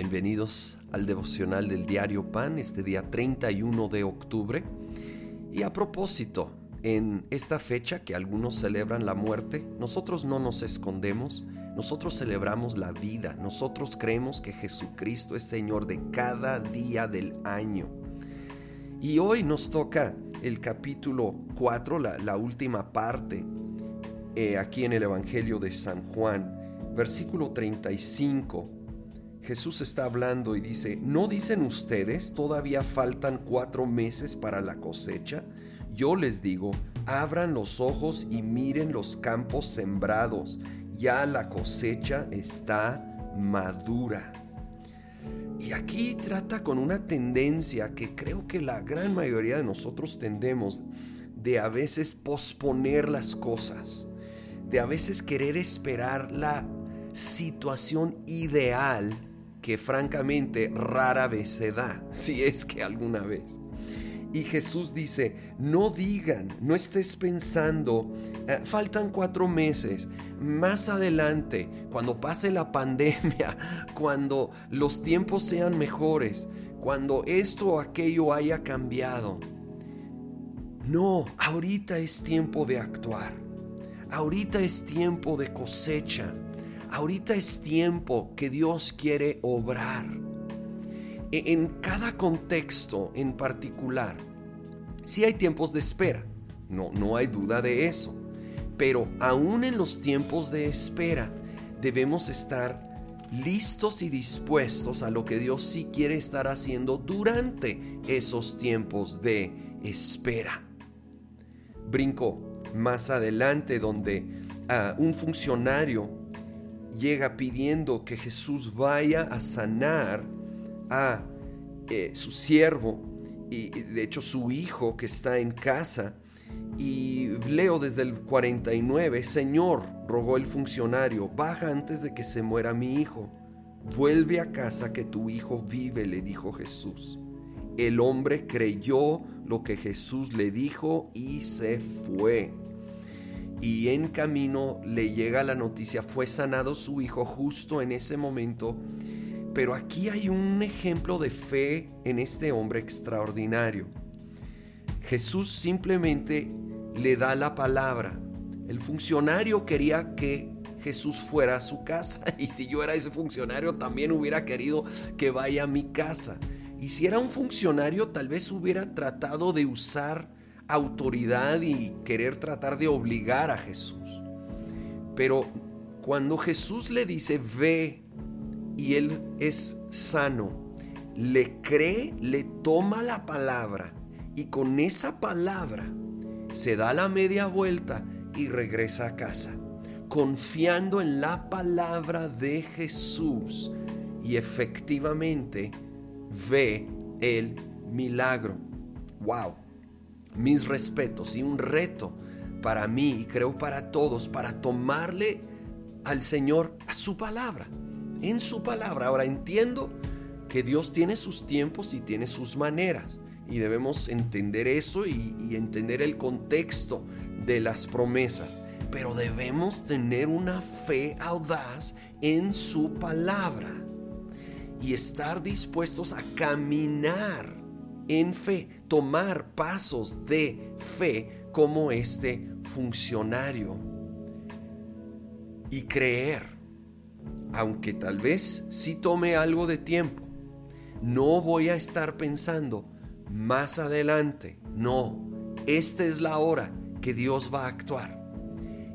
Bienvenidos al devocional del diario Pan este día 31 de octubre. Y a propósito, en esta fecha que algunos celebran la muerte, nosotros no nos escondemos, nosotros celebramos la vida, nosotros creemos que Jesucristo es Señor de cada día del año. Y hoy nos toca el capítulo 4, la, última parte, eh, aquí en el Evangelio de San Juan, versículo 35 Jesús está hablando y dice, ¿no dicen ustedes todavía faltan cuatro meses para la cosecha? Yo les digo, abran los ojos y miren los campos sembrados, ya la cosecha está madura. Y aquí trata con una tendencia que creo que la gran mayoría de nosotros tendemos de a veces posponer las cosas, de a veces querer esperar la situación ideal que francamente rara vez se da, si es que alguna vez. Y Jesús dice, no digan, no estés pensando, eh, faltan cuatro meses, más adelante, cuando pase la pandemia, cuando los tiempos sean mejores, cuando esto o aquello haya cambiado. No, ahorita es tiempo de actuar. Ahorita es tiempo de cosecha. Ahorita es tiempo que Dios quiere obrar. E, en cada contexto en particular, sí hay tiempos de espera, no, no hay duda de eso. Pero aún en los tiempos de espera debemos estar listos y dispuestos a lo que Dios sí quiere estar haciendo durante esos tiempos de espera. Brinco más adelante donde ah, un funcionario llega pidiendo que Jesús vaya a sanar a eh, su siervo y de hecho su hijo que está en casa. Y leo desde el 49, Señor, rogó el funcionario, baja antes de que se muera mi hijo. Vuelve a casa que tu hijo vive, le dijo Jesús. El hombre creyó lo que Jesús le dijo y se fue y en camino le llega la noticia, fue sanado su hijo justo en ese momento. Pero aquí hay un ejemplo de fe en este hombre extraordinario. Jesús simplemente le da la palabra. El funcionario quería que Jesús fuera a su casa y si yo era ese funcionario también hubiera querido que vaya a mi casa. Y si era un funcionario tal vez hubiera tratado de usar autoridad y querer tratar de obligar a Jesús. Pero cuando Jesús le dice, ve, y él es sano, le cree, le toma la palabra y con esa palabra se da la media vuelta y regresa a casa, confiando en la palabra de Jesús y efectivamente ve el milagro. ¡Wow! Mis respetos y un reto para mí y creo para todos, para tomarle al Señor a su palabra, en su palabra. Ahora entiendo que Dios tiene sus tiempos y tiene sus maneras y debemos entender eso y, y entender el contexto de las promesas, pero debemos tener una fe audaz en su palabra y estar dispuestos a caminar en fe, tomar pasos de fe como este funcionario. Y creer, aunque tal vez sí tome algo de tiempo, no voy a estar pensando más adelante, no, esta es la hora que Dios va a actuar,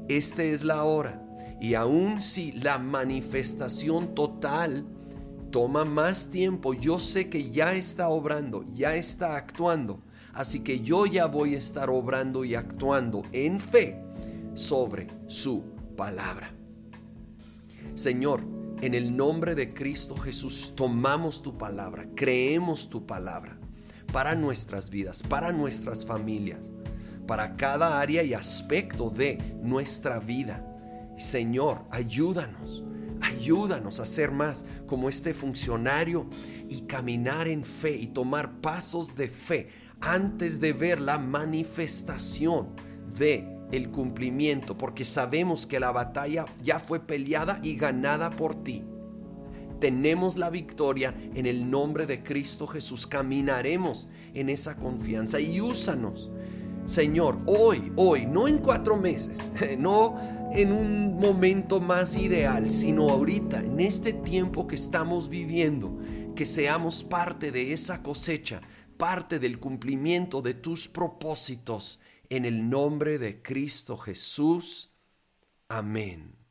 esta es la hora. Y aun si la manifestación total toma más tiempo, yo sé que ya está obrando, ya está actuando, así que yo ya voy a estar obrando y actuando en fe sobre su palabra. Señor, en el nombre de Cristo Jesús, tomamos tu palabra, creemos tu palabra para nuestras vidas, para nuestras familias, para cada área y aspecto de nuestra vida. Señor, ayúdanos Ayúdanos a ser más como este funcionario y caminar en fe y tomar pasos de fe antes de ver la manifestación de el cumplimiento, porque sabemos que la batalla ya fue peleada y ganada por ti. tenemos la victoria en el nombre de Cristo Jesús. Caminaremos en esa confianza y úsanos. Señor, hoy, hoy, no en cuatro meses, no en un momento más ideal, sino ahorita, en este tiempo que estamos viviendo, que seamos parte de esa cosecha, parte del cumplimiento de tus propósitos, en el nombre de Cristo Jesús. Amén.